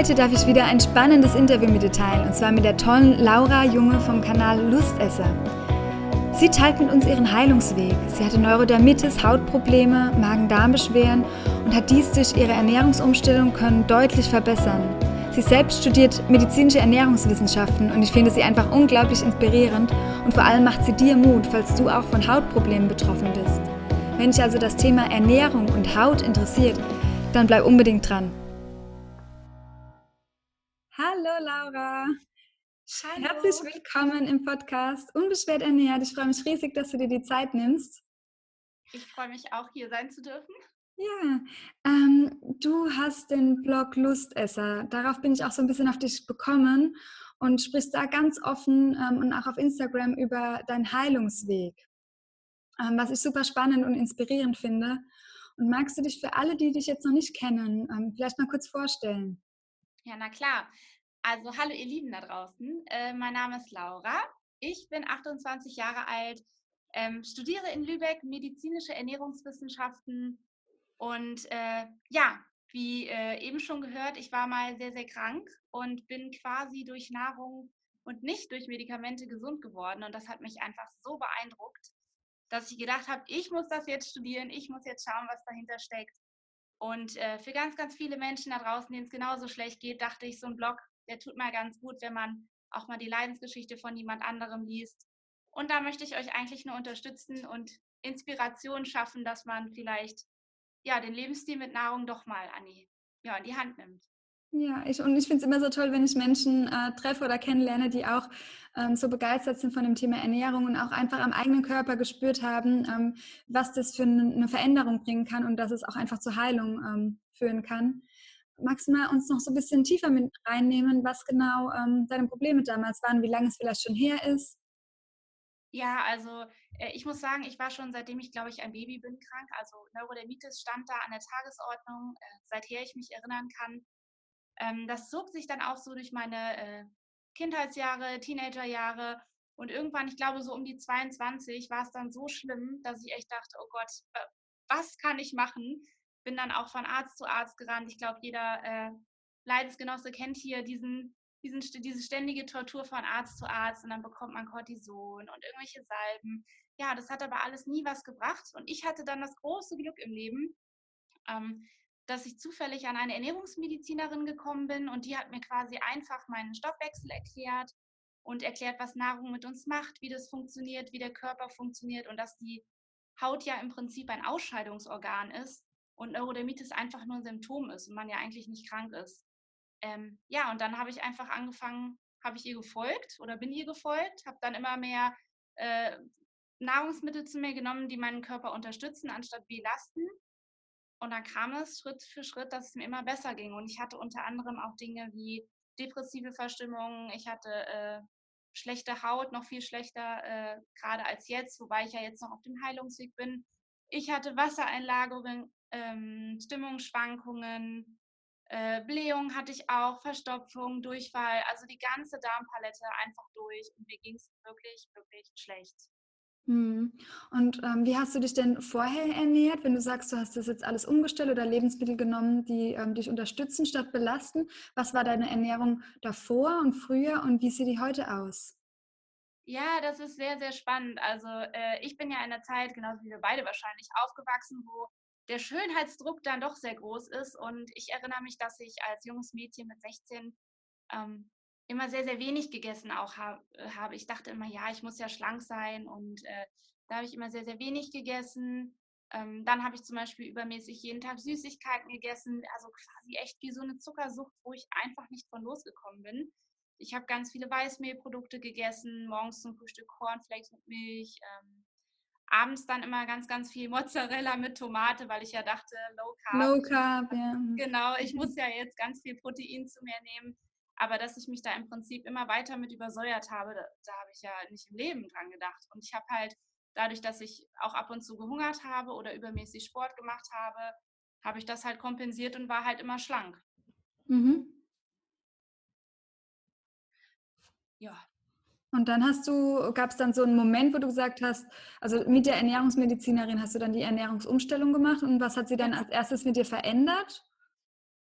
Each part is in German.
Heute darf ich wieder ein spannendes Interview mit dir teilen, und zwar mit der tollen Laura Junge vom Kanal Lustesser. Sie teilt mit uns ihren Heilungsweg. Sie hatte Neurodermitis, Hautprobleme, Magen-Darm-Beschwerden und hat dies durch ihre Ernährungsumstellung können deutlich verbessern. Sie selbst studiert medizinische Ernährungswissenschaften und ich finde sie einfach unglaublich inspirierend und vor allem macht sie dir Mut, falls du auch von Hautproblemen betroffen bist. Wenn dich also das Thema Ernährung und Haut interessiert, dann bleib unbedingt dran. Hallo Laura. Hallo. Herzlich willkommen im Podcast Unbeschwert ernährt. Ich freue mich riesig, dass du dir die Zeit nimmst. Ich freue mich auch, hier sein zu dürfen. Ja, ähm, du hast den Blog Lustesser. Darauf bin ich auch so ein bisschen auf dich bekommen und sprichst da ganz offen ähm, und auch auf Instagram über deinen Heilungsweg, ähm, was ich super spannend und inspirierend finde. Und magst du dich für alle, die dich jetzt noch nicht kennen, ähm, vielleicht mal kurz vorstellen? Ja, na klar. Also hallo ihr Lieben da draußen. Äh, mein Name ist Laura. Ich bin 28 Jahre alt, ähm, studiere in Lübeck medizinische Ernährungswissenschaften und äh, ja, wie äh, eben schon gehört, ich war mal sehr, sehr krank und bin quasi durch Nahrung und nicht durch Medikamente gesund geworden. Und das hat mich einfach so beeindruckt, dass ich gedacht habe, ich muss das jetzt studieren, ich muss jetzt schauen, was dahinter steckt. Und äh, für ganz, ganz viele Menschen da draußen, denen es genauso schlecht geht, dachte ich, so ein Blog, der tut mal ganz gut, wenn man auch mal die Leidensgeschichte von jemand anderem liest. Und da möchte ich euch eigentlich nur unterstützen und Inspiration schaffen, dass man vielleicht ja den Lebensstil mit Nahrung doch mal an die, ja, in die Hand nimmt. Ja, ich, und ich finde es immer so toll, wenn ich Menschen äh, treffe oder kennenlerne, die auch ähm, so begeistert sind von dem Thema Ernährung und auch einfach am eigenen Körper gespürt haben, ähm, was das für eine Veränderung bringen kann und dass es auch einfach zur Heilung ähm, führen kann. Magst du mal uns noch so ein bisschen tiefer mit reinnehmen, was genau ähm, deine Probleme damals waren, wie lange es vielleicht schon her ist? Ja, also äh, ich muss sagen, ich war schon seitdem ich, glaube ich, ein Baby bin krank. Also Neurodermitis stand da an der Tagesordnung, äh, seither ich mich erinnern kann. Ähm, das zog sich dann auch so durch meine äh, Kindheitsjahre, Teenagerjahre. Und irgendwann, ich glaube, so um die 22 war es dann so schlimm, dass ich echt dachte, oh Gott, was kann ich machen? bin dann auch von Arzt zu Arzt gerannt. Ich glaube, jeder äh, Leidensgenosse kennt hier diesen, diesen, diese ständige Tortur von Arzt zu Arzt und dann bekommt man Cortison und irgendwelche Salben. Ja, das hat aber alles nie was gebracht. Und ich hatte dann das große Glück im Leben, ähm, dass ich zufällig an eine Ernährungsmedizinerin gekommen bin und die hat mir quasi einfach meinen Stoffwechsel erklärt und erklärt, was Nahrung mit uns macht, wie das funktioniert, wie der Körper funktioniert und dass die Haut ja im Prinzip ein Ausscheidungsorgan ist und Neurodermitis einfach nur ein Symptom ist und man ja eigentlich nicht krank ist. Ähm, ja, und dann habe ich einfach angefangen, habe ich ihr gefolgt oder bin ihr gefolgt, habe dann immer mehr äh, Nahrungsmittel zu mir genommen, die meinen Körper unterstützen, anstatt belasten. Und dann kam es Schritt für Schritt, dass es mir immer besser ging. Und ich hatte unter anderem auch Dinge wie depressive Verstimmungen, ich hatte äh, schlechte Haut, noch viel schlechter äh, gerade als jetzt, wobei ich ja jetzt noch auf dem Heilungsweg bin. Ich hatte Wassereinlagerungen, ähm, Stimmungsschwankungen, äh, Blähung hatte ich auch, Verstopfung, Durchfall, also die ganze Darmpalette einfach durch und mir ging es wirklich, wirklich schlecht. Hm. Und ähm, wie hast du dich denn vorher ernährt, wenn du sagst, du hast das jetzt alles umgestellt oder Lebensmittel genommen, die ähm, dich unterstützen statt belasten? Was war deine Ernährung davor und früher und wie sieht die heute aus? Ja, das ist sehr, sehr spannend. Also äh, ich bin ja in der Zeit, genauso wie wir beide wahrscheinlich, aufgewachsen, wo der Schönheitsdruck dann doch sehr groß ist. Und ich erinnere mich, dass ich als junges Mädchen mit 16 ähm, immer sehr, sehr wenig gegessen auch hab, äh, habe. Ich dachte immer, ja, ich muss ja schlank sein und äh, da habe ich immer sehr, sehr wenig gegessen. Ähm, dann habe ich zum Beispiel übermäßig jeden Tag Süßigkeiten gegessen, also quasi echt wie so eine Zuckersucht, wo ich einfach nicht von losgekommen bin. Ich habe ganz viele Weißmehlprodukte gegessen, morgens zum Frühstück Cornflakes mit Milch, ähm, abends dann immer ganz, ganz viel Mozzarella mit Tomate, weil ich ja dachte, Low Carb. Low Carb, ja. Genau, ich muss ja jetzt ganz viel Protein zu mir nehmen. Aber dass ich mich da im Prinzip immer weiter mit übersäuert habe, da, da habe ich ja nicht im Leben dran gedacht. Und ich habe halt dadurch, dass ich auch ab und zu gehungert habe oder übermäßig Sport gemacht habe, habe ich das halt kompensiert und war halt immer schlank. Mhm. Ja. Und dann hast du, gab es dann so einen Moment, wo du gesagt hast, also mit der Ernährungsmedizinerin hast du dann die Ernährungsumstellung gemacht und was hat sie dann als erstes mit dir verändert?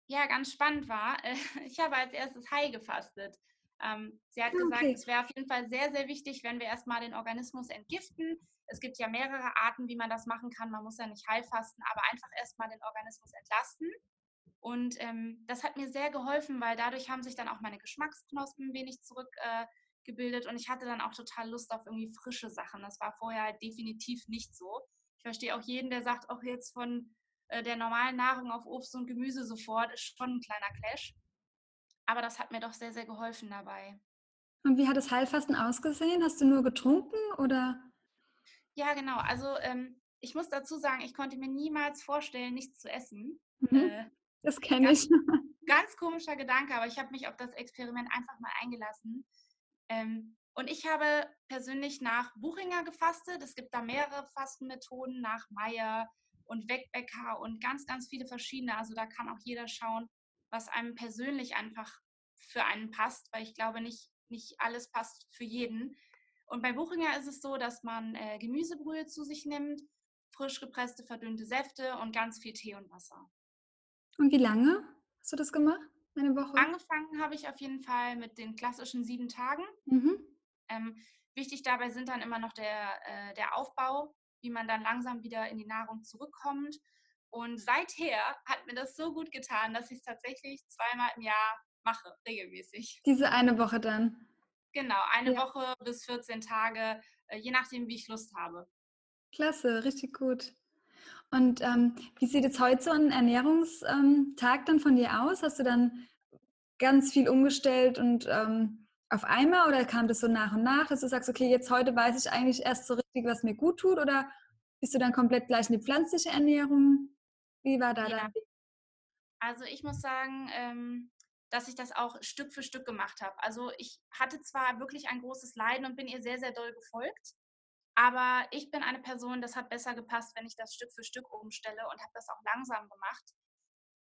Ja, ganz spannend war, ich habe als erstes High gefastet. Ähm, sie hat ah, okay. gesagt, es wäre auf jeden Fall sehr, sehr wichtig, wenn wir erstmal den Organismus entgiften. Es gibt ja mehrere Arten, wie man das machen kann. Man muss ja nicht heilfasten, aber einfach erstmal den Organismus entlasten. Und ähm, das hat mir sehr geholfen, weil dadurch haben sich dann auch meine Geschmacksknospen ein wenig zurückgebildet äh, und ich hatte dann auch total Lust auf irgendwie frische Sachen. Das war vorher definitiv nicht so. Ich verstehe auch jeden, der sagt, auch jetzt von der normalen Nahrung auf Obst und Gemüse sofort, ist schon ein kleiner Clash. Aber das hat mir doch sehr, sehr geholfen dabei. Und wie hat das Heilfasten ausgesehen? Hast du nur getrunken oder? Ja, genau. Also ähm, ich muss dazu sagen, ich konnte mir niemals vorstellen, nichts zu essen. Mhm. Äh, das kenne ich. Ganz komischer Gedanke, aber ich habe mich auf das Experiment einfach mal eingelassen. Ähm, und ich habe persönlich nach Buchinger gefastet. Es gibt da mehrere Fastenmethoden, nach Meyer und Wegbecker und ganz, ganz viele verschiedene. Also da kann auch jeder schauen, was einem persönlich einfach für einen passt, weil ich glaube, nicht, nicht alles passt für jeden. Und bei Buchinger ist es so, dass man äh, Gemüsebrühe zu sich nimmt, frisch gepresste, verdünnte Säfte und ganz viel Tee und Wasser. Und wie lange hast du das gemacht? Eine Woche? Angefangen habe ich auf jeden Fall mit den klassischen sieben Tagen. Mhm. Ähm, wichtig dabei sind dann immer noch der, äh, der Aufbau, wie man dann langsam wieder in die Nahrung zurückkommt. Und seither hat mir das so gut getan, dass ich es tatsächlich zweimal im Jahr mache, regelmäßig. Diese eine Woche dann? Genau, eine ja. Woche bis 14 Tage, äh, je nachdem, wie ich Lust habe. Klasse, richtig gut. Und ähm, wie sieht jetzt heute so ein Ernährungstag dann von dir aus? Hast du dann ganz viel umgestellt und ähm, auf einmal oder kam das so nach und nach, dass du sagst, okay, jetzt heute weiß ich eigentlich erst so richtig, was mir gut tut oder bist du dann komplett gleich in die pflanzliche Ernährung? Wie war da ja. dein Weg? Also ich muss sagen, ähm, dass ich das auch Stück für Stück gemacht habe. Also ich hatte zwar wirklich ein großes Leiden und bin ihr sehr, sehr doll gefolgt, aber ich bin eine Person, das hat besser gepasst, wenn ich das Stück für Stück umstelle und habe das auch langsam gemacht.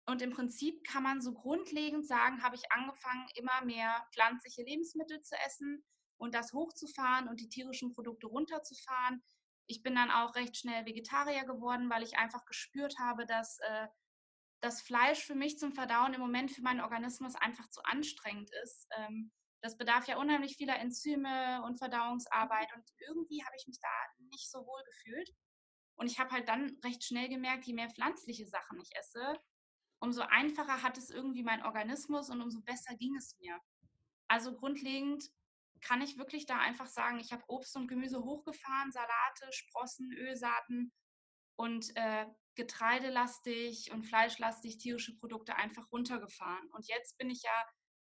Und im Prinzip kann man so grundlegend sagen, habe ich angefangen, immer mehr pflanzliche Lebensmittel zu essen und das hochzufahren und die tierischen Produkte runterzufahren. Ich bin dann auch recht schnell Vegetarier geworden, weil ich einfach gespürt habe, dass äh, das Fleisch für mich zum Verdauen im Moment für meinen Organismus einfach zu anstrengend ist. Ähm, das bedarf ja unheimlich vieler Enzyme und Verdauungsarbeit und irgendwie habe ich mich da nicht so wohl gefühlt. Und ich habe halt dann recht schnell gemerkt, je mehr pflanzliche Sachen ich esse, umso einfacher hat es irgendwie mein Organismus und umso besser ging es mir. Also grundlegend kann ich wirklich da einfach sagen, ich habe Obst und Gemüse hochgefahren, Salate, Sprossen, Ölsaaten und äh, getreidelastig und fleischlastig tierische Produkte einfach runtergefahren. Und jetzt bin ich ja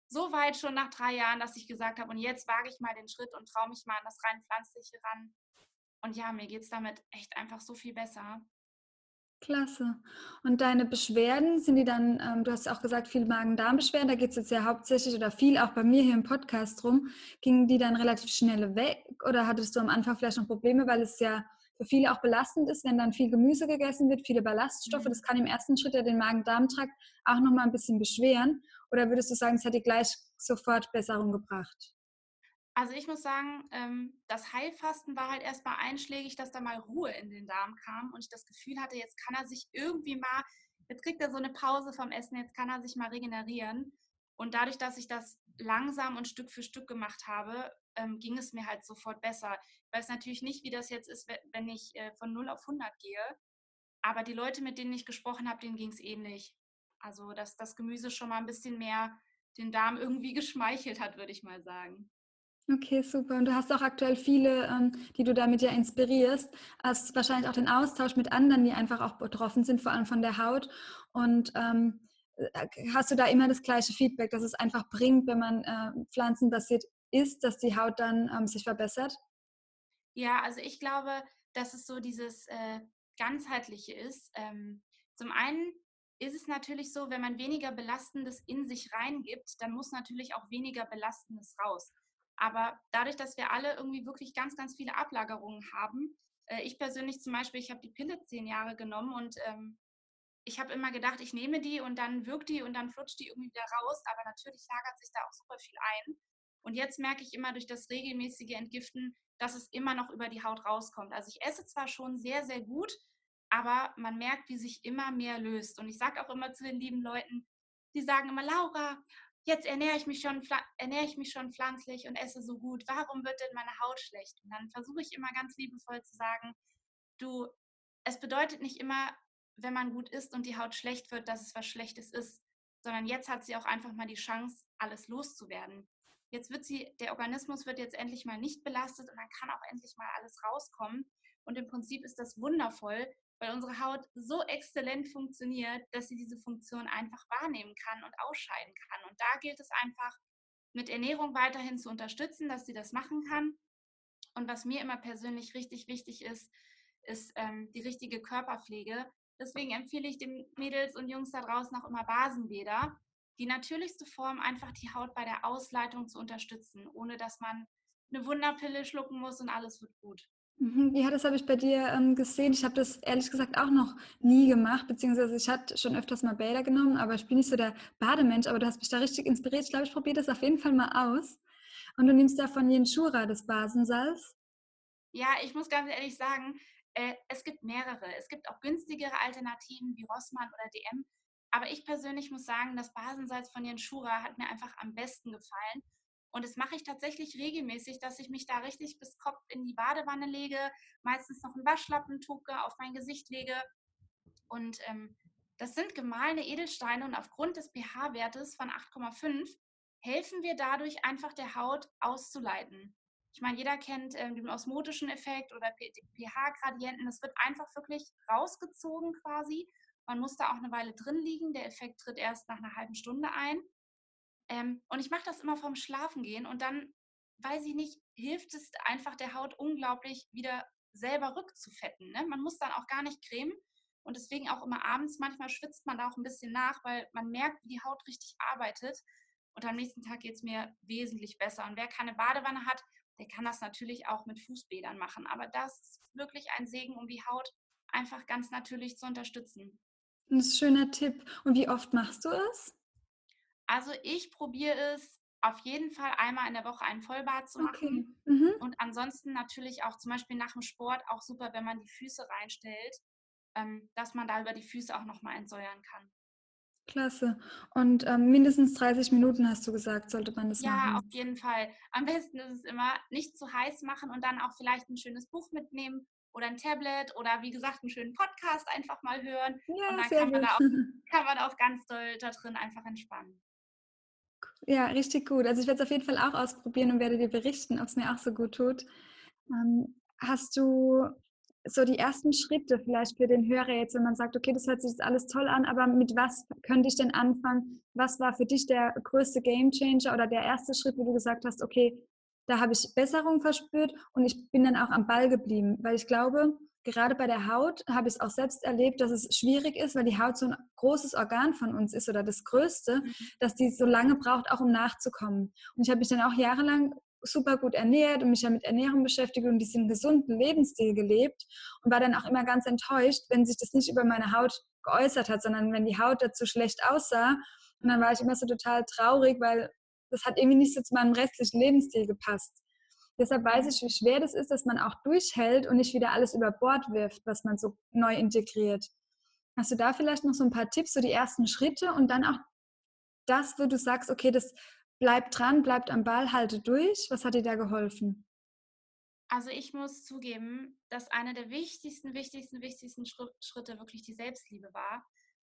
so weit schon nach drei Jahren, dass ich gesagt habe, und jetzt wage ich mal den Schritt und traue mich mal an das rein pflanzliche ran. Und ja, mir geht es damit echt einfach so viel besser. Klasse. Und deine Beschwerden, sind die dann, ähm, du hast auch gesagt, viel Magen-Darm-Beschwerden, da geht es jetzt ja hauptsächlich oder viel auch bei mir hier im Podcast drum. Gingen die dann relativ schnell weg oder hattest du am Anfang vielleicht noch Probleme, weil es ja für viele auch belastend ist, wenn dann viel Gemüse gegessen wird, viele Ballaststoffe. Mhm. Das kann im ersten Schritt ja den Magen-Darm-Trakt auch nochmal ein bisschen beschweren. Oder würdest du sagen, es hat dir gleich sofort Besserung gebracht? Also ich muss sagen, ähm, das Heilfasten war halt erstmal einschlägig, dass da mal Ruhe in den Darm kam und ich das Gefühl hatte, jetzt kann er sich irgendwie mal, jetzt kriegt er so eine Pause vom Essen, jetzt kann er sich mal regenerieren. Und dadurch, dass ich das langsam und Stück für Stück gemacht habe, ähm, ging es mir halt sofort besser. Ich weiß natürlich nicht, wie das jetzt ist, wenn ich äh, von 0 auf 100 gehe, aber die Leute, mit denen ich gesprochen habe, denen ging es ähnlich. Also, dass das Gemüse schon mal ein bisschen mehr den Darm irgendwie geschmeichelt hat, würde ich mal sagen. Okay, super. Und du hast auch aktuell viele, ähm, die du damit ja inspirierst. Hast wahrscheinlich auch den Austausch mit anderen, die einfach auch betroffen sind, vor allem von der Haut. Und ähm, äh, hast du da immer das gleiche Feedback, dass es einfach bringt, wenn man äh, pflanzenbasiert isst, dass die Haut dann ähm, sich verbessert? Ja, also ich glaube, dass es so dieses äh, ganzheitliche ist. Ähm, zum einen ist es natürlich so, wenn man weniger Belastendes in sich reingibt, dann muss natürlich auch weniger Belastendes raus. Aber dadurch, dass wir alle irgendwie wirklich ganz, ganz viele Ablagerungen haben, äh, ich persönlich zum Beispiel, ich habe die Pille zehn Jahre genommen und ähm, ich habe immer gedacht, ich nehme die und dann wirkt die und dann flutscht die irgendwie wieder raus. Aber natürlich lagert sich da auch super viel ein. Und jetzt merke ich immer durch das regelmäßige Entgiften, dass es immer noch über die Haut rauskommt. Also ich esse zwar schon sehr, sehr gut, aber man merkt, wie sich immer mehr löst. Und ich sage auch immer zu den lieben Leuten, die sagen immer, Laura, jetzt ernähre ich mich schon, ernähre ich mich schon pflanzlich und esse so gut. Warum wird denn meine Haut schlecht? Und dann versuche ich immer ganz liebevoll zu sagen, du, es bedeutet nicht immer, wenn man gut isst und die Haut schlecht wird, dass es was Schlechtes ist, sondern jetzt hat sie auch einfach mal die Chance, alles loszuwerden. Jetzt wird sie, der Organismus wird jetzt endlich mal nicht belastet und dann kann auch endlich mal alles rauskommen. Und im Prinzip ist das wundervoll, weil unsere Haut so exzellent funktioniert, dass sie diese Funktion einfach wahrnehmen kann und ausscheiden kann. Und da gilt es einfach, mit Ernährung weiterhin zu unterstützen, dass sie das machen kann. Und was mir immer persönlich richtig wichtig ist, ist ähm, die richtige Körperpflege. Deswegen empfehle ich den Mädels und Jungs da draußen auch immer Basenbäder. Die natürlichste Form, einfach die Haut bei der Ausleitung zu unterstützen, ohne dass man eine Wunderpille schlucken muss und alles wird gut. Mhm. Ja, das habe ich bei dir ähm, gesehen. Ich habe das ehrlich gesagt auch noch nie gemacht, beziehungsweise ich hatte schon öfters mal Bäder genommen, aber ich bin nicht so der Bademensch, aber du hast mich da richtig inspiriert. Ich glaube, ich probiere das auf jeden Fall mal aus. Und du nimmst da von Jenschura das Basensalz. Ja, ich muss ganz ehrlich sagen, äh, es gibt mehrere. Es gibt auch günstigere Alternativen wie Rossmann oder DM. Aber ich persönlich muss sagen, das Basensalz von Jenschura hat mir einfach am besten gefallen. Und das mache ich tatsächlich regelmäßig, dass ich mich da richtig bis Kopf in die Badewanne lege, meistens noch einen Waschlappentuke auf mein Gesicht lege. Und ähm, das sind gemahlene Edelsteine und aufgrund des pH-Wertes von 8,5 helfen wir dadurch einfach der Haut auszuleiten. Ich meine, jeder kennt äh, den osmotischen Effekt oder pH-Gradienten. Das wird einfach wirklich rausgezogen quasi. Man muss da auch eine Weile drin liegen. Der Effekt tritt erst nach einer halben Stunde ein. Ähm, und ich mache das immer vorm Schlafengehen und dann, weiß ich nicht, hilft es einfach der Haut unglaublich wieder selber rückzufetten. Ne? Man muss dann auch gar nicht cremen und deswegen auch immer abends, manchmal schwitzt man da auch ein bisschen nach, weil man merkt, wie die Haut richtig arbeitet. Und am nächsten Tag geht es mir wesentlich besser. Und wer keine Badewanne hat, der kann das natürlich auch mit Fußbädern machen. Aber das ist wirklich ein Segen, um die Haut einfach ganz natürlich zu unterstützen. Ein schöner Tipp. Und wie oft machst du es? Also ich probiere es auf jeden Fall einmal in der Woche ein Vollbad zu machen. Okay. Mhm. Und ansonsten natürlich auch zum Beispiel nach dem Sport auch super, wenn man die Füße reinstellt, ähm, dass man da über die Füße auch nochmal entsäuern kann. Klasse. Und ähm, mindestens 30 Minuten hast du gesagt, sollte man das ja, machen? Ja, auf jeden Fall. Am besten ist es immer nicht zu heiß machen und dann auch vielleicht ein schönes Buch mitnehmen oder ein Tablet oder wie gesagt einen schönen Podcast einfach mal hören. Ja, und dann kann man, auch, kann man, auch, ganz doll da drin einfach entspannen. Ja, richtig gut. Also ich werde es auf jeden Fall auch ausprobieren und werde dir berichten, ob es mir auch so gut tut. Ähm, hast du so die ersten Schritte vielleicht für den Hörer jetzt, wenn man sagt, okay, das hört sich jetzt alles toll an, aber mit was könnte ich denn anfangen? Was war für dich der größte Gamechanger oder der erste Schritt, wo du gesagt hast, okay, da habe ich Besserung verspürt und ich bin dann auch am Ball geblieben, weil ich glaube, gerade bei der Haut habe ich es auch selbst erlebt, dass es schwierig ist, weil die Haut so ein großes Organ von uns ist oder das größte, mhm. dass die so lange braucht, auch um nachzukommen. Und ich habe mich dann auch jahrelang super gut ernährt und mich ja mit Ernährung beschäftigt und diesen gesunden Lebensstil gelebt und war dann auch immer ganz enttäuscht, wenn sich das nicht über meine Haut geäußert hat, sondern wenn die Haut dazu schlecht aussah. Und dann war ich immer so total traurig, weil das hat irgendwie nicht so zu meinem restlichen Lebensstil gepasst. Deshalb weiß ich, wie schwer das ist, dass man auch durchhält und nicht wieder alles über Bord wirft, was man so neu integriert. Hast du da vielleicht noch so ein paar Tipps, so die ersten Schritte und dann auch das, wo du sagst, okay, das bleibt dran, bleibt am Ball, halte durch. Was hat dir da geholfen? Also ich muss zugeben, dass einer der wichtigsten, wichtigsten, wichtigsten Schritte wirklich die Selbstliebe war,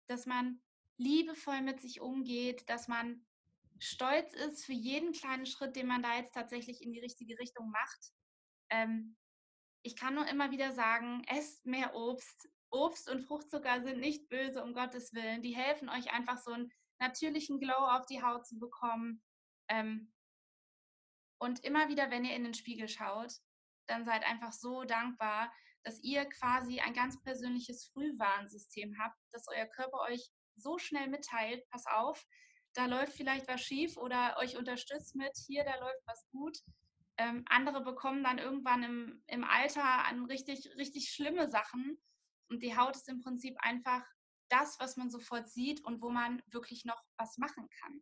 dass man liebevoll mit sich umgeht, dass man stolz ist für jeden kleinen Schritt, den man da jetzt tatsächlich in die richtige Richtung macht. Ähm, ich kann nur immer wieder sagen, esst mehr Obst. Obst und Fruchtzucker sind nicht böse, um Gottes Willen. Die helfen euch einfach so einen natürlichen Glow auf die Haut zu bekommen. Ähm, und immer wieder, wenn ihr in den Spiegel schaut, dann seid einfach so dankbar, dass ihr quasi ein ganz persönliches Frühwarnsystem habt, dass euer Körper euch so schnell mitteilt, pass auf, da läuft vielleicht was schief oder euch unterstützt mit, hier, da läuft was gut. Ähm, andere bekommen dann irgendwann im, im Alter an richtig, richtig schlimme Sachen. Und die Haut ist im Prinzip einfach das, was man sofort sieht und wo man wirklich noch was machen kann.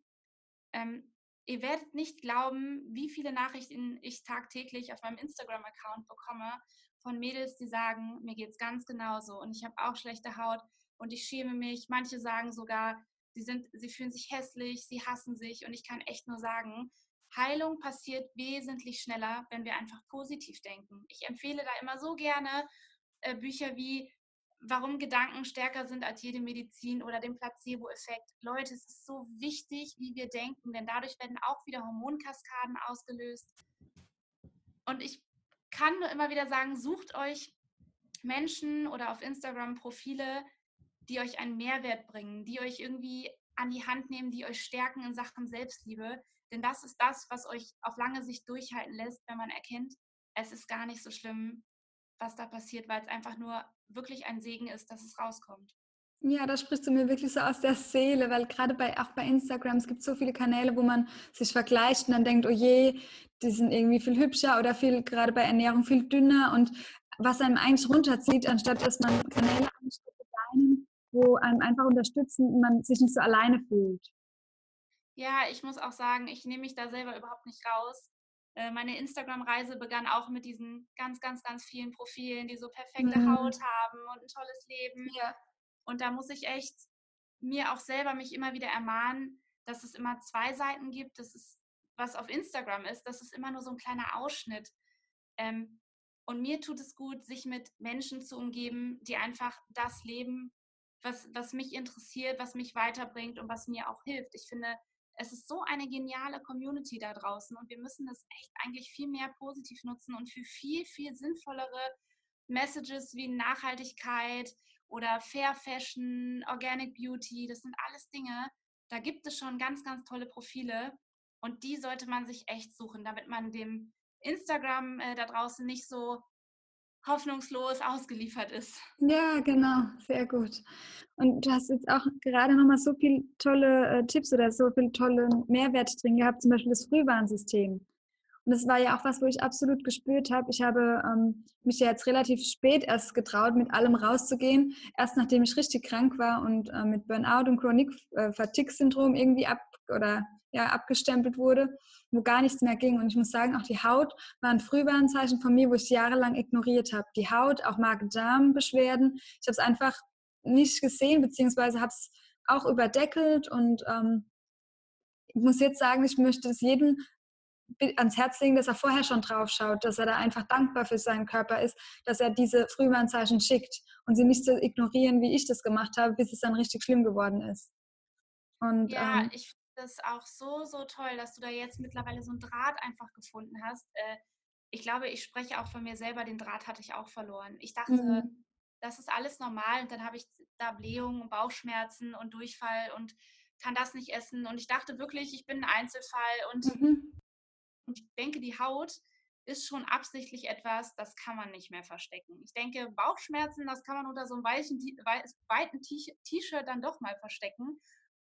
Ähm, ihr werdet nicht glauben, wie viele Nachrichten ich tagtäglich auf meinem Instagram-Account bekomme von Mädels, die sagen, mir geht es ganz genauso und ich habe auch schlechte Haut und ich schäme mich. Manche sagen sogar, sie, sind, sie fühlen sich hässlich, sie hassen sich und ich kann echt nur sagen, Heilung passiert wesentlich schneller, wenn wir einfach positiv denken. Ich empfehle da immer so gerne äh, Bücher wie Warum Gedanken stärker sind als jede Medizin oder den Placebo-Effekt. Leute, es ist so wichtig, wie wir denken, denn dadurch werden auch wieder Hormonkaskaden ausgelöst. Und ich kann nur immer wieder sagen, sucht euch Menschen oder auf Instagram Profile, die euch einen Mehrwert bringen, die euch irgendwie an die Hand nehmen, die euch stärken in Sachen Selbstliebe. Denn das ist das, was euch auf lange Sicht durchhalten lässt, wenn man erkennt, es ist gar nicht so schlimm, was da passiert, weil es einfach nur wirklich ein Segen ist, dass es rauskommt. Ja, da sprichst du mir wirklich so aus der Seele, weil gerade bei, auch bei Instagram, es gibt so viele Kanäle, wo man sich vergleicht und dann denkt, oh je, die sind irgendwie viel hübscher oder viel, gerade bei Ernährung viel dünner und was einem eigentlich runterzieht, anstatt dass man Kanäle anschaut, wo einem einfach unterstützen und man sich nicht so alleine fühlt. Ja, ich muss auch sagen, ich nehme mich da selber überhaupt nicht raus. Äh, meine Instagram-Reise begann auch mit diesen ganz, ganz, ganz vielen Profilen, die so perfekte mhm. Haut haben und ein tolles Leben. Ja. Und da muss ich echt mir auch selber mich immer wieder ermahnen, dass es immer zwei Seiten gibt. Das ist, was auf Instagram ist, das ist immer nur so ein kleiner Ausschnitt. Ähm, und mir tut es gut, sich mit Menschen zu umgeben, die einfach das leben, was, was mich interessiert, was mich weiterbringt und was mir auch hilft. Ich finde, es ist so eine geniale Community da draußen und wir müssen das echt eigentlich viel mehr positiv nutzen und für viel, viel sinnvollere Messages wie Nachhaltigkeit oder Fair Fashion, Organic Beauty, das sind alles Dinge, da gibt es schon ganz, ganz tolle Profile und die sollte man sich echt suchen, damit man dem Instagram äh, da draußen nicht so hoffnungslos ausgeliefert ist. Ja, genau, sehr gut. Und du hast jetzt auch gerade nochmal so viele tolle äh, Tipps oder so viele tolle Mehrwerte drin gehabt, zum Beispiel das Frühwarnsystem. Und das war ja auch was, wo ich absolut gespürt habe. Ich habe ähm, mich ja jetzt relativ spät erst getraut, mit allem rauszugehen. Erst nachdem ich richtig krank war und äh, mit Burnout und Chronic äh, Fatigue Syndrom irgendwie ab oder ja, abgestempelt wurde, wo gar nichts mehr ging. Und ich muss sagen, auch die Haut war ein Frühwarnzeichen von mir, wo ich jahrelang ignoriert habe. Die Haut, auch Magen-Darm-Beschwerden. Ich habe es einfach nicht gesehen, beziehungsweise habe es auch überdeckelt. Und ähm, ich muss jetzt sagen, ich möchte es jedem ans Herz legen, dass er vorher schon drauf schaut, dass er da einfach dankbar für seinen Körper ist, dass er diese Frühwarnzeichen schickt und sie nicht zu ignorieren, wie ich das gemacht habe, bis es dann richtig schlimm geworden ist. Und, ja, ähm, ich das auch so, so toll, dass du da jetzt mittlerweile so einen Draht einfach gefunden hast. Äh, ich glaube, ich spreche auch von mir selber, den Draht hatte ich auch verloren. Ich dachte, mhm. das ist alles normal und dann habe ich da Blähungen, Bauchschmerzen und Durchfall und kann das nicht essen. Und ich dachte wirklich, ich bin ein Einzelfall und, mhm. Und ich denke, die Haut ist schon absichtlich etwas, das kann man nicht mehr verstecken. Ich denke, Bauchschmerzen, das kann man unter so einem weichen, weiten T-Shirt dann doch mal verstecken.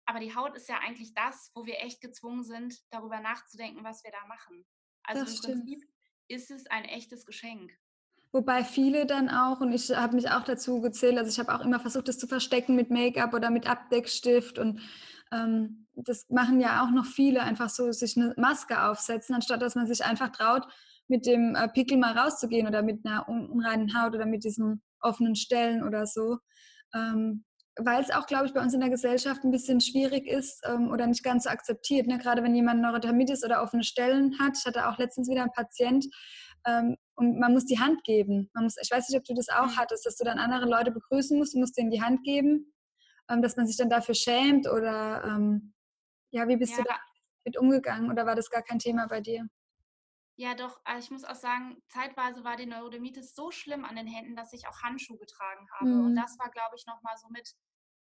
Aber die Haut ist ja eigentlich das, wo wir echt gezwungen sind, darüber nachzudenken, was wir da machen. Also das im stimmt. Prinzip ist es ein echtes Geschenk. Wobei viele dann auch, und ich habe mich auch dazu gezählt, also ich habe auch immer versucht, das zu verstecken mit Make-up oder mit Abdeckstift und ähm, das machen ja auch noch viele, einfach so sich eine Maske aufsetzen, anstatt dass man sich einfach traut, mit dem äh, Pickel mal rauszugehen oder mit einer unreinen Haut oder mit diesen offenen Stellen oder so. Ähm, weil es auch, glaube ich, bei uns in der Gesellschaft ein bisschen schwierig ist ähm, oder nicht ganz so akzeptiert. Ne? Gerade wenn jemand Neurodermitis oder offene Stellen hat. Ich hatte auch letztens wieder einen Patient ähm, und man muss die Hand geben. Muss, ich weiß nicht, ob du das auch mhm. hattest, dass du dann andere Leute begrüßen musst, du musst denen die Hand geben, ähm, dass man sich dann dafür schämt oder ähm, ja, wie bist ja. du da mit umgegangen oder war das gar kein Thema bei dir? Ja, doch, also ich muss auch sagen, zeitweise war die Neurodermitis so schlimm an den Händen, dass ich auch Handschuhe getragen habe. Mhm. Und das war, glaube ich, nochmal so mit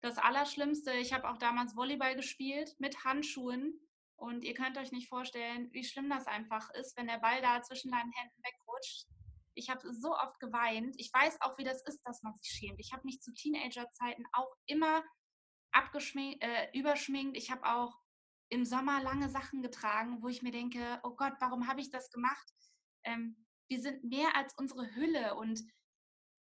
das Allerschlimmste. Ich habe auch damals Volleyball gespielt mit Handschuhen. Und ihr könnt euch nicht vorstellen, wie schlimm das einfach ist, wenn der Ball da zwischen deinen Händen wegrutscht. Ich habe so oft geweint. Ich weiß auch, wie das ist, dass man sich schämt. Ich habe mich zu Teenagerzeiten auch immer abgeschminkt, äh, überschminkt. Ich habe auch im Sommer lange Sachen getragen, wo ich mir denke, oh Gott, warum habe ich das gemacht? Ähm, wir sind mehr als unsere Hülle und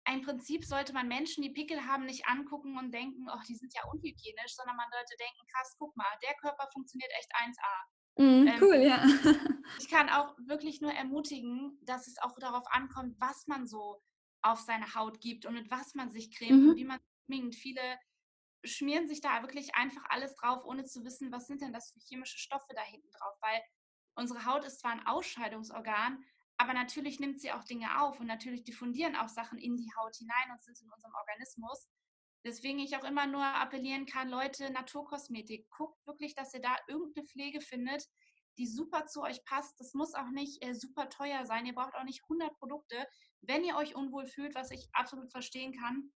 im Prinzip sollte man Menschen, die Pickel haben, nicht angucken und denken, oh, die sind ja unhygienisch, sondern man sollte denken, krass, guck mal, der Körper funktioniert echt 1A. Mm, ähm, cool, ja. ich kann auch wirklich nur ermutigen, dass es auch darauf ankommt, was man so auf seine Haut gibt und mit was man sich cremt mhm. und wie man schminkt. Viele schmieren sich da wirklich einfach alles drauf, ohne zu wissen, was sind denn das für chemische Stoffe da hinten drauf, weil unsere Haut ist zwar ein Ausscheidungsorgan, aber natürlich nimmt sie auch Dinge auf und natürlich diffundieren auch Sachen in die Haut hinein und sind in unserem Organismus. Deswegen ich auch immer nur appellieren kann, Leute, Naturkosmetik, guckt wirklich, dass ihr da irgendeine Pflege findet, die super zu euch passt. Das muss auch nicht äh, super teuer sein. Ihr braucht auch nicht 100 Produkte. Wenn ihr euch unwohl fühlt, was ich absolut verstehen kann,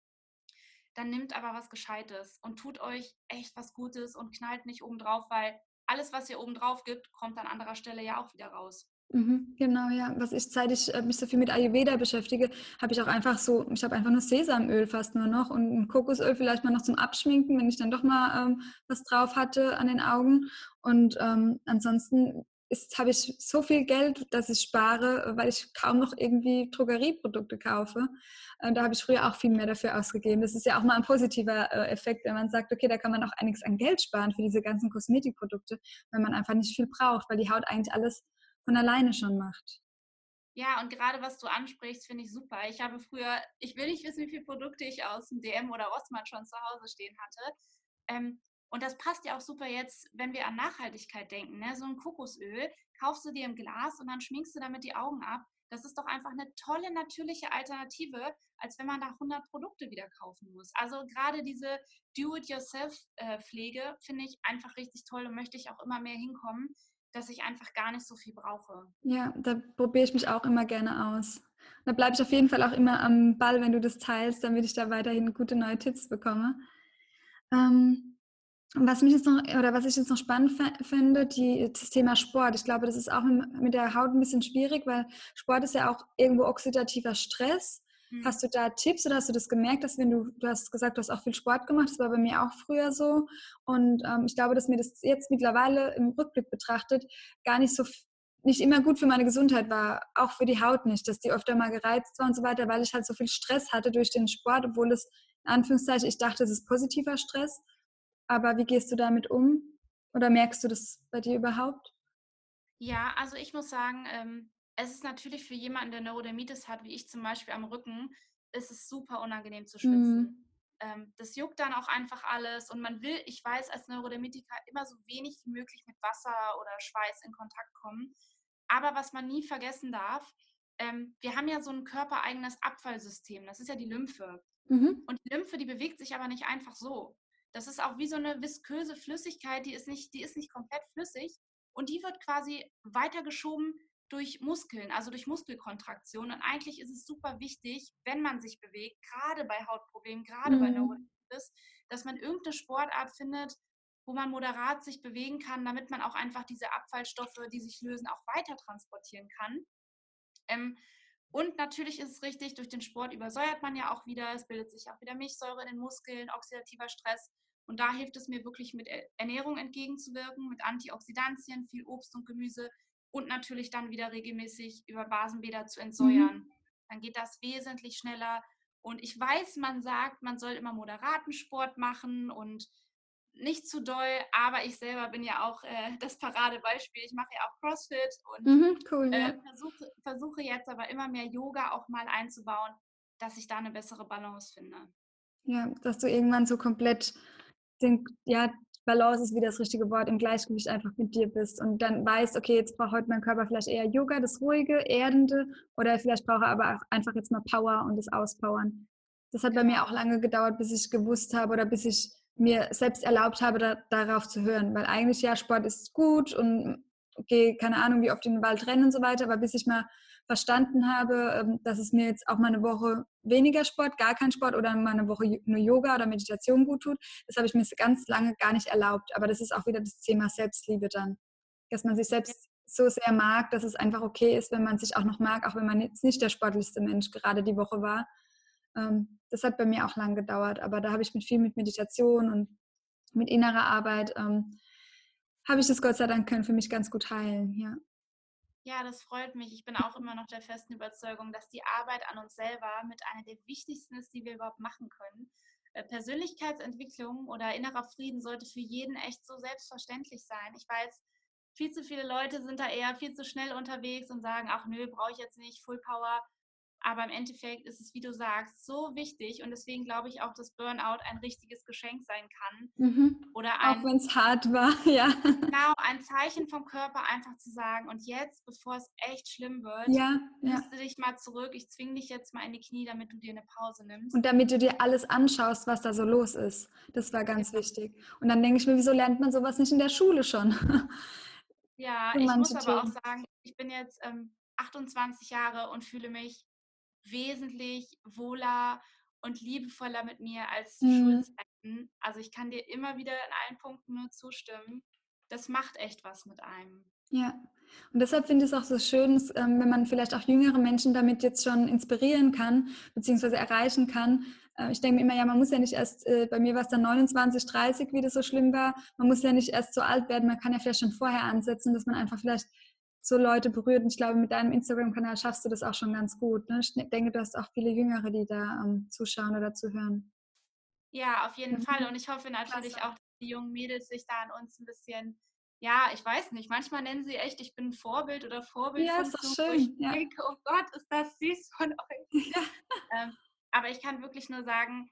dann nimmt aber was Gescheites und tut euch echt was Gutes und knallt nicht oben drauf, weil alles, was ihr oben drauf gibt, kommt an anderer Stelle ja auch wieder raus. Mhm, genau, ja. Was ich, seit ich äh, mich so viel mit Ayurveda beschäftige, habe ich auch einfach so, ich habe einfach nur Sesamöl fast nur noch und ein Kokosöl vielleicht mal noch zum Abschminken, wenn ich dann doch mal ähm, was drauf hatte an den Augen. Und ähm, ansonsten habe ich so viel Geld, dass ich spare, weil ich kaum noch irgendwie Drogerieprodukte kaufe. Und da habe ich früher auch viel mehr dafür ausgegeben. Das ist ja auch mal ein positiver äh, Effekt, wenn man sagt, okay, da kann man auch einiges an Geld sparen für diese ganzen Kosmetikprodukte, wenn man einfach nicht viel braucht, weil die Haut eigentlich alles von alleine schon macht. Ja, und gerade was du ansprichst, finde ich super. Ich habe früher, ich will nicht wissen, wie viele Produkte ich aus dem DM oder Rossmann schon zu Hause stehen hatte. Ähm, und das passt ja auch super jetzt, wenn wir an Nachhaltigkeit denken. Ne? So ein Kokosöl kaufst du dir im Glas und dann schminkst du damit die Augen ab. Das ist doch einfach eine tolle natürliche Alternative, als wenn man da 100 Produkte wieder kaufen muss. Also gerade diese Do-it-yourself-Pflege äh, finde ich einfach richtig toll und möchte ich auch immer mehr hinkommen, dass ich einfach gar nicht so viel brauche. Ja, da probiere ich mich auch immer gerne aus. Da bleibe ich auf jeden Fall auch immer am Ball, wenn du das teilst, damit ich da weiterhin gute neue Tipps bekomme. Ähm, was mich jetzt noch oder was ich jetzt noch spannend finde, die, das Thema Sport. Ich glaube, das ist auch mit der Haut ein bisschen schwierig, weil Sport ist ja auch irgendwo oxidativer Stress. Mhm. Hast du da Tipps oder hast du das gemerkt, dass wenn du, du hast gesagt, du hast auch viel Sport gemacht, das war bei mir auch früher so. Und ähm, ich glaube, dass mir das jetzt mittlerweile im Rückblick betrachtet gar nicht so nicht immer gut für meine Gesundheit war, auch für die Haut nicht, dass die öfter mal gereizt war und so weiter, weil ich halt so viel Stress hatte durch den Sport, obwohl es in Anführungszeichen, ich dachte, es ist positiver Stress. Aber wie gehst du damit um? Oder merkst du das bei dir überhaupt? Ja, also ich muss sagen, ähm, es ist natürlich für jemanden, der Neurodermitis hat, wie ich zum Beispiel am Rücken, ist es super unangenehm zu schwitzen. Mhm. Ähm, das juckt dann auch einfach alles und man will, ich weiß, als Neurodermitiker immer so wenig wie möglich mit Wasser oder Schweiß in Kontakt kommen. Aber was man nie vergessen darf, ähm, wir haben ja so ein körpereigenes Abfallsystem, das ist ja die Lymphe. Mhm. Und die Lymphe, die bewegt sich aber nicht einfach so. Das ist auch wie so eine visköse Flüssigkeit, die ist nicht, die ist nicht komplett flüssig und die wird quasi weitergeschoben durch Muskeln, also durch Muskelkontraktion. Und eigentlich ist es super wichtig, wenn man sich bewegt, gerade bei Hautproblemen, gerade mhm. bei Neuritis, dass man irgendeine Sportart findet, wo man moderat sich bewegen kann, damit man auch einfach diese Abfallstoffe, die sich lösen, auch weiter transportieren kann. Ähm, und natürlich ist es richtig, durch den Sport übersäuert man ja auch wieder, es bildet sich auch wieder Milchsäure in den Muskeln, oxidativer Stress. Und da hilft es mir wirklich mit Ernährung entgegenzuwirken, mit Antioxidantien, viel Obst und Gemüse, und natürlich dann wieder regelmäßig über Basenbäder zu entsäuern. Mhm. Dann geht das wesentlich schneller. Und ich weiß, man sagt, man soll immer moderaten Sport machen und nicht zu doll, aber ich selber bin ja auch äh, das Paradebeispiel. Ich mache ja auch CrossFit und mhm, cool, ja. äh, versuche, versuche jetzt aber immer mehr Yoga auch mal einzubauen, dass ich da eine bessere Balance finde. Ja, dass du irgendwann so komplett den, ja, Balance ist wieder das richtige Wort, im Gleichgewicht einfach mit dir bist und dann weißt, okay, jetzt braucht heute mein Körper vielleicht eher Yoga, das Ruhige, Erdende oder vielleicht braucht er aber auch einfach jetzt mal Power und das Auspowern. Das hat bei mir auch lange gedauert, bis ich gewusst habe oder bis ich mir selbst erlaubt habe, da, darauf zu hören. Weil eigentlich, ja, Sport ist gut und gehe, keine Ahnung, wie oft in den Wald rennen und so weiter, aber bis ich mal verstanden habe, ähm, dass es mir jetzt auch mal eine Woche weniger Sport, gar kein Sport oder mal eine Woche nur Yoga oder Meditation gut tut, das habe ich mir ganz lange gar nicht erlaubt. Aber das ist auch wieder das Thema Selbstliebe dann. Dass man sich selbst so sehr mag, dass es einfach okay ist, wenn man sich auch noch mag, auch wenn man jetzt nicht der sportlichste Mensch gerade die Woche war. Ähm, das hat bei mir auch lang gedauert, aber da habe ich mit viel mit Meditation und mit innerer Arbeit ähm, habe ich das Gott sei Dank können für mich ganz gut heilen, ja. Ja, das freut mich. Ich bin auch immer noch der festen Überzeugung, dass die Arbeit an uns selber mit einer der wichtigsten ist, die wir überhaupt machen können. Äh, Persönlichkeitsentwicklung oder innerer Frieden sollte für jeden echt so selbstverständlich sein. Ich weiß, viel zu viele Leute sind da eher viel zu schnell unterwegs und sagen, ach nö, brauche ich jetzt nicht, Full Power. Aber im Endeffekt ist es, wie du sagst, so wichtig und deswegen glaube ich auch, dass Burnout ein richtiges Geschenk sein kann. Mhm. Oder ein, auch wenn es hart war, ja. Genau, ein Zeichen vom Körper einfach zu sagen, und jetzt, bevor es echt schlimm wird, ja, ja. du dich mal zurück, ich zwinge dich jetzt mal in die Knie, damit du dir eine Pause nimmst. Und damit du dir alles anschaust, was da so los ist. Das war ganz ja. wichtig. Und dann denke ich mir, wieso lernt man sowas nicht in der Schule schon? Ja, ich muss aber Themen. auch sagen, ich bin jetzt ähm, 28 Jahre und fühle mich wesentlich wohler und liebevoller mit mir als mhm. Schulzeiten. Also ich kann dir immer wieder in allen Punkten nur zustimmen. Das macht echt was mit einem. Ja, und deshalb finde ich es auch so schön, ähm, wenn man vielleicht auch jüngere Menschen damit jetzt schon inspirieren kann, beziehungsweise erreichen kann. Äh, ich denke mir immer, ja, man muss ja nicht erst, äh, bei mir war es dann 29, 30, wie das so schlimm war, man muss ja nicht erst so alt werden, man kann ja vielleicht schon vorher ansetzen, dass man einfach vielleicht so Leute berührt. Und ich glaube, mit deinem Instagram-Kanal schaffst du das auch schon ganz gut. Ne? Ich denke, du hast auch viele Jüngere, die da ähm, zuschauen oder zuhören. Ja, auf jeden mhm. Fall. Und ich hoffe natürlich Klasse. auch, dass die jungen Mädels sich da an uns ein bisschen, ja, ich weiß nicht, manchmal nennen sie echt, ich bin Vorbild oder Vorbild. Ja, ist doch schön. Ich ja. denke, oh Gott, ist das süß von euch. Ja. Ähm, aber ich kann wirklich nur sagen,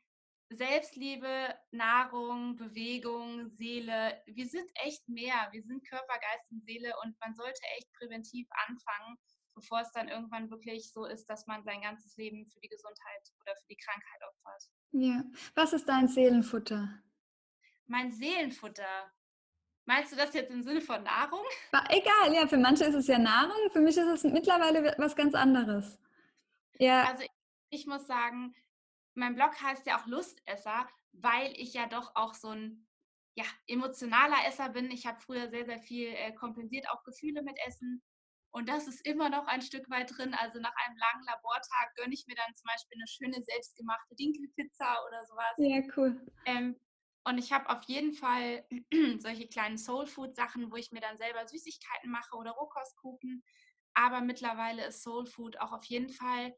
Selbstliebe, Nahrung, Bewegung, Seele, wir sind echt mehr. Wir sind Körper, Geist und Seele und man sollte echt präventiv anfangen, bevor es dann irgendwann wirklich so ist, dass man sein ganzes Leben für die Gesundheit oder für die Krankheit opfert. Ja. Was ist dein Seelenfutter? Mein Seelenfutter. Meinst du das jetzt im Sinne von Nahrung? Egal, ja, für manche ist es ja Nahrung, für mich ist es mittlerweile was ganz anderes. Ja. Also ich, ich muss sagen, mein Blog heißt ja auch Lustesser, weil ich ja doch auch so ein ja, emotionaler Esser bin. Ich habe früher sehr, sehr viel äh, kompensiert, auch Gefühle mit Essen. Und das ist immer noch ein Stück weit drin. Also nach einem langen Labortag gönne ich mir dann zum Beispiel eine schöne selbstgemachte Dinkelpizza oder sowas. Ja, cool. Ähm, und ich habe auf jeden Fall solche kleinen Soulfood-Sachen, wo ich mir dann selber Süßigkeiten mache oder Rohkostkuchen. Aber mittlerweile ist Soulfood auch auf jeden Fall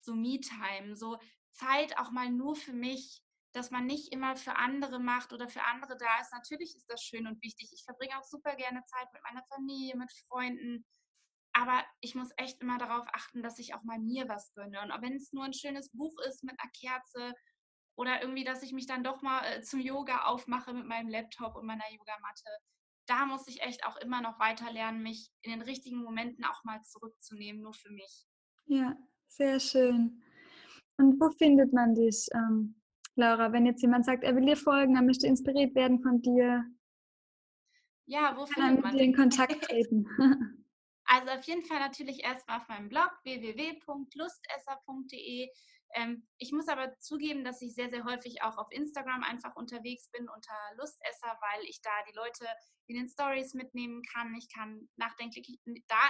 so Me-Time, so Zeit auch mal nur für mich, dass man nicht immer für andere macht oder für andere da ist. Natürlich ist das schön und wichtig. Ich verbringe auch super gerne Zeit mit meiner Familie, mit Freunden. Aber ich muss echt immer darauf achten, dass ich auch mal mir was gönne. Und wenn es nur ein schönes Buch ist mit einer Kerze oder irgendwie, dass ich mich dann doch mal äh, zum Yoga aufmache mit meinem Laptop und meiner Yogamatte, da muss ich echt auch immer noch weiter lernen, mich in den richtigen Momenten auch mal zurückzunehmen, nur für mich. Ja, sehr schön. Und wo findet man dich, ähm, Laura, wenn jetzt jemand sagt, er will dir folgen, er möchte inspiriert werden von dir? Ja, wo kann findet man dir in Kontakt treten? Also auf jeden Fall natürlich erstmal auf meinem Blog www.lustesser.de. Ähm, ich muss aber zugeben, dass ich sehr, sehr häufig auch auf Instagram einfach unterwegs bin unter Lustesser, weil ich da die Leute in den Stories mitnehmen kann. Ich kann nachdenkliche,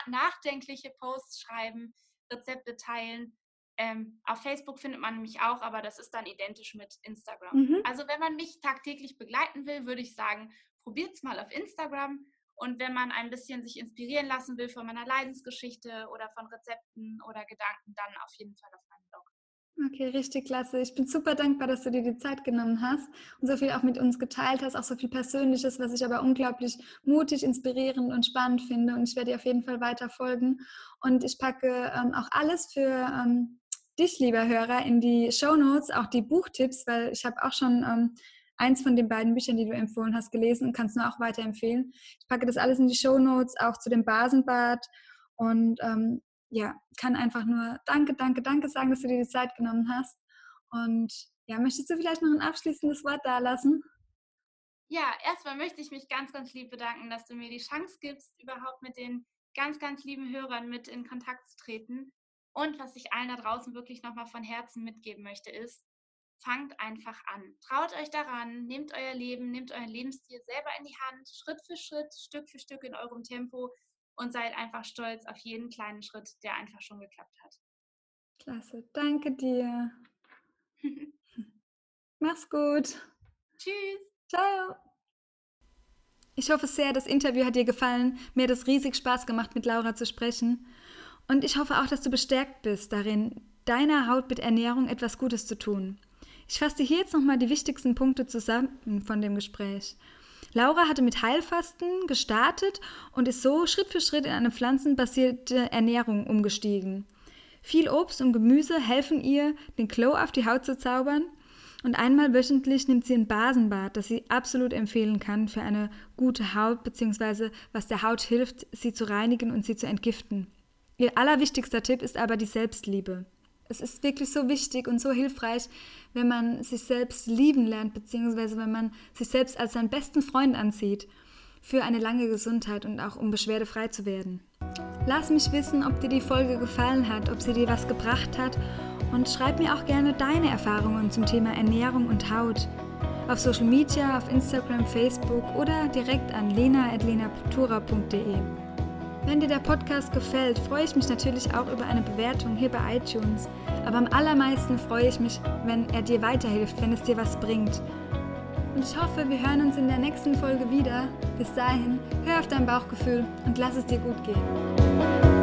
nachdenkliche Posts schreiben, Rezepte teilen ähm, auf Facebook findet man mich auch, aber das ist dann identisch mit Instagram. Mhm. Also wenn man mich tagtäglich begleiten will, würde ich sagen, probiert es mal auf Instagram. Und wenn man ein bisschen sich inspirieren lassen will von meiner Leidensgeschichte oder von Rezepten oder Gedanken, dann auf jeden Fall auf meinem Blog. Okay, richtig klasse. Ich bin super dankbar, dass du dir die Zeit genommen hast und so viel auch mit uns geteilt hast, auch so viel Persönliches, was ich aber unglaublich mutig, inspirierend und spannend finde. Und ich werde dir auf jeden Fall weiter folgen. Und ich packe ähm, auch alles für ähm, dich, lieber Hörer, in die Show Notes, auch die Buchtipps, weil ich habe auch schon ähm, eins von den beiden Büchern, die du empfohlen hast, gelesen und kann es nur auch weiterempfehlen. Ich packe das alles in die Show Notes, auch zu dem Basenbad und ähm, ja, kann einfach nur Danke, Danke, Danke sagen, dass du dir die Zeit genommen hast. Und ja, möchtest du vielleicht noch ein abschließendes Wort da lassen? Ja, erstmal möchte ich mich ganz, ganz lieb bedanken, dass du mir die Chance gibst, überhaupt mit den ganz, ganz lieben Hörern mit in Kontakt zu treten. Und was ich allen da draußen wirklich nochmal von Herzen mitgeben möchte, ist, fangt einfach an. Traut euch daran, nehmt euer Leben, nehmt euren Lebensstil selber in die Hand, Schritt für Schritt, Stück für Stück in eurem Tempo und seid einfach stolz auf jeden kleinen Schritt, der einfach schon geklappt hat. Klasse, danke dir. Mach's gut. Tschüss. Ciao. Ich hoffe sehr, das Interview hat dir gefallen. Mir hat es riesig Spaß gemacht, mit Laura zu sprechen. Und ich hoffe auch, dass du bestärkt bist darin, deiner Haut mit Ernährung etwas Gutes zu tun. Ich fasse hier jetzt nochmal die wichtigsten Punkte zusammen von dem Gespräch. Laura hatte mit Heilfasten gestartet und ist so Schritt für Schritt in eine pflanzenbasierte Ernährung umgestiegen. Viel Obst und Gemüse helfen ihr, den Glow auf die Haut zu zaubern. Und einmal wöchentlich nimmt sie ein Basenbad, das sie absolut empfehlen kann für eine gute Haut, beziehungsweise was der Haut hilft, sie zu reinigen und sie zu entgiften. Ihr allerwichtigster Tipp ist aber die Selbstliebe. Es ist wirklich so wichtig und so hilfreich, wenn man sich selbst lieben lernt, beziehungsweise wenn man sich selbst als seinen besten Freund ansieht, für eine lange Gesundheit und auch um beschwerdefrei zu werden. Lass mich wissen, ob dir die Folge gefallen hat, ob sie dir was gebracht hat und schreib mir auch gerne deine Erfahrungen zum Thema Ernährung und Haut. Auf Social Media, auf Instagram, Facebook oder direkt an lena.lenaputura.de. Wenn dir der Podcast gefällt, freue ich mich natürlich auch über eine Bewertung hier bei iTunes. Aber am allermeisten freue ich mich, wenn er dir weiterhilft, wenn es dir was bringt. Und ich hoffe, wir hören uns in der nächsten Folge wieder. Bis dahin, hör auf dein Bauchgefühl und lass es dir gut gehen.